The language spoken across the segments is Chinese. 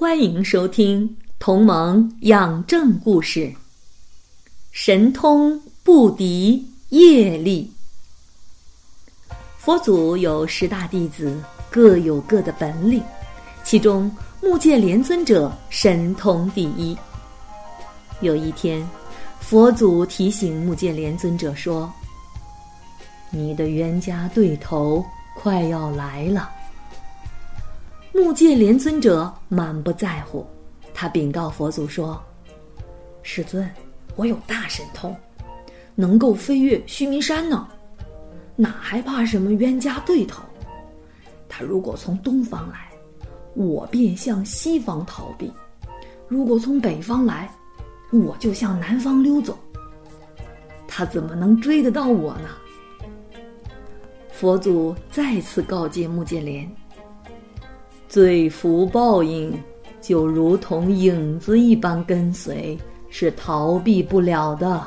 欢迎收听《同盟养正故事》，神通不敌业力。佛祖有十大弟子，各有各的本领，其中目犍连尊者神通第一。有一天，佛祖提醒目犍连尊者说：“你的冤家对头快要来了。”目犍连尊者满不在乎，他禀告佛祖说：“世尊，我有大神通，能够飞越须弥山呢，哪还怕什么冤家对头？他如果从东方来，我便向西方逃避；如果从北方来，我就向南方溜走。他怎么能追得到我呢？”佛祖再次告诫目犍连。罪福报应就如同影子一般跟随，是逃避不了的。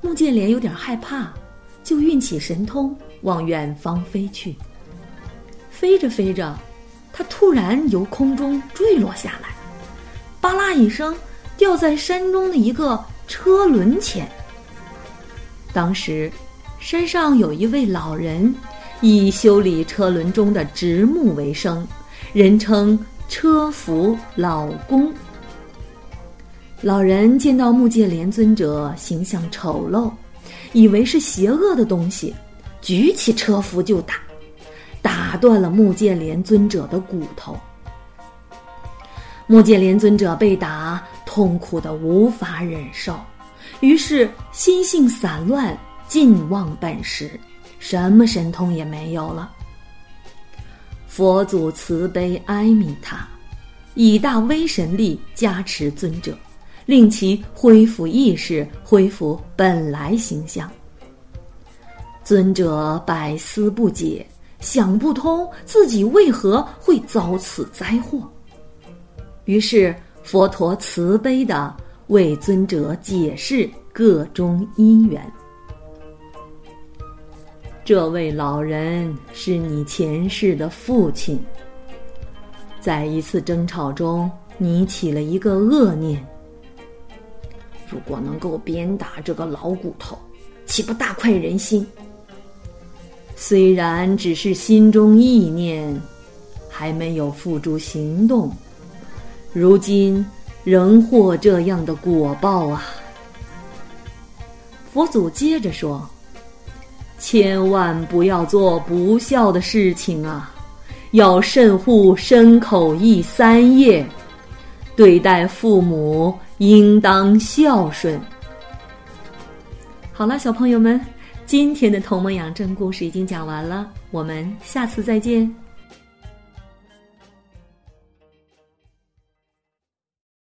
穆建连有点害怕，就运起神通往远方飞去。飞着飞着，他突然由空中坠落下来，吧啦一声，掉在山中的一个车轮前。当时，山上有一位老人。以修理车轮中的直木为生，人称车夫老公。老人见到目犍连尊者形象丑陋，以为是邪恶的东西，举起车夫就打，打断了目犍连尊者的骨头。目犍连尊者被打，痛苦的无法忍受，于是心性散乱，尽忘本时。什么神通也没有了。佛祖慈悲哀悯他，以大威神力加持尊者，令其恢复意识，恢复本来形象。尊者百思不解，想不通自己为何会遭此灾祸。于是佛陀慈悲的为尊者解释各中因缘。这位老人是你前世的父亲，在一次争吵中，你起了一个恶念。如果能够鞭打这个老骨头，岂不大快人心？虽然只是心中意念，还没有付诸行动，如今仍获这样的果报啊！佛祖接着说。千万不要做不孝的事情啊！要慎护身口意三业，对待父母应当孝顺。好了，小朋友们，今天的《同盟养正》故事已经讲完了，我们下次再见。